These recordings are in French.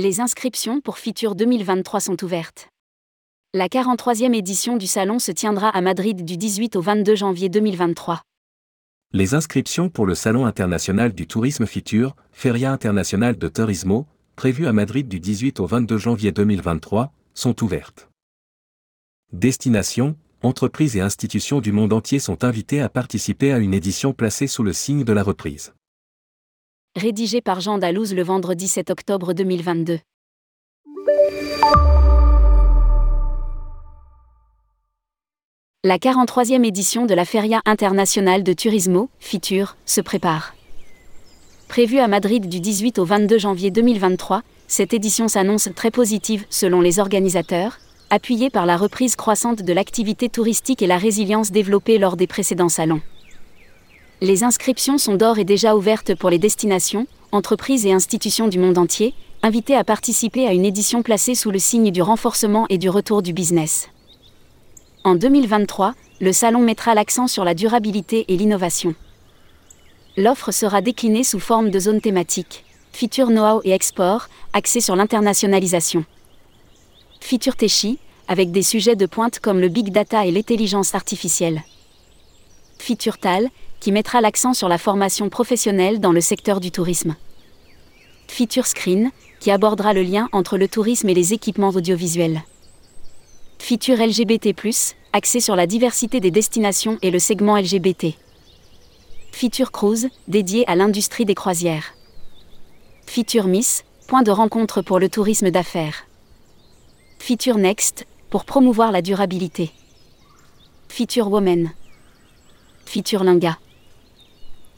Les inscriptions pour Fitur 2023 sont ouvertes. La 43e édition du salon se tiendra à Madrid du 18 au 22 janvier 2023. Les inscriptions pour le Salon international du tourisme Fitur, Feria internationale de Turismo, prévu à Madrid du 18 au 22 janvier 2023, sont ouvertes. Destination, entreprises et institutions du monde entier sont invitées à participer à une édition placée sous le signe de la reprise. Rédigé par Jean Dalouse le vendredi 7 octobre 2022. La 43e édition de la Feria internationale de Turismo, FITUR, se prépare. Prévue à Madrid du 18 au 22 janvier 2023, cette édition s'annonce très positive selon les organisateurs, appuyée par la reprise croissante de l'activité touristique et la résilience développée lors des précédents salons. Les inscriptions sont d'ores et déjà ouvertes pour les destinations, entreprises et institutions du monde entier, invitées à participer à une édition placée sous le signe du renforcement et du retour du business. En 2023, le salon mettra l'accent sur la durabilité et l'innovation. L'offre sera déclinée sous forme de zones thématiques, Feature Know-how et Export, axées sur l'internationalisation. Feature Techi, avec des sujets de pointe comme le big data et l'intelligence artificielle. Feature Tal, qui mettra l'accent sur la formation professionnelle dans le secteur du tourisme. Feature Screen, qui abordera le lien entre le tourisme et les équipements audiovisuels. Feature LGBT, axé sur la diversité des destinations et le segment LGBT. Feature Cruise, dédié à l'industrie des croisières. Feature Miss, point de rencontre pour le tourisme d'affaires. Feature Next, pour promouvoir la durabilité. Feature Woman. Feature Linga.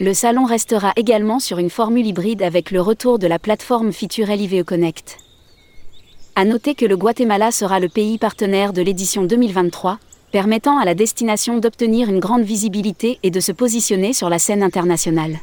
Le salon restera également sur une formule hybride avec le retour de la plateforme Feature LIVE Connect. À noter que le Guatemala sera le pays partenaire de l'édition 2023, permettant à la destination d'obtenir une grande visibilité et de se positionner sur la scène internationale.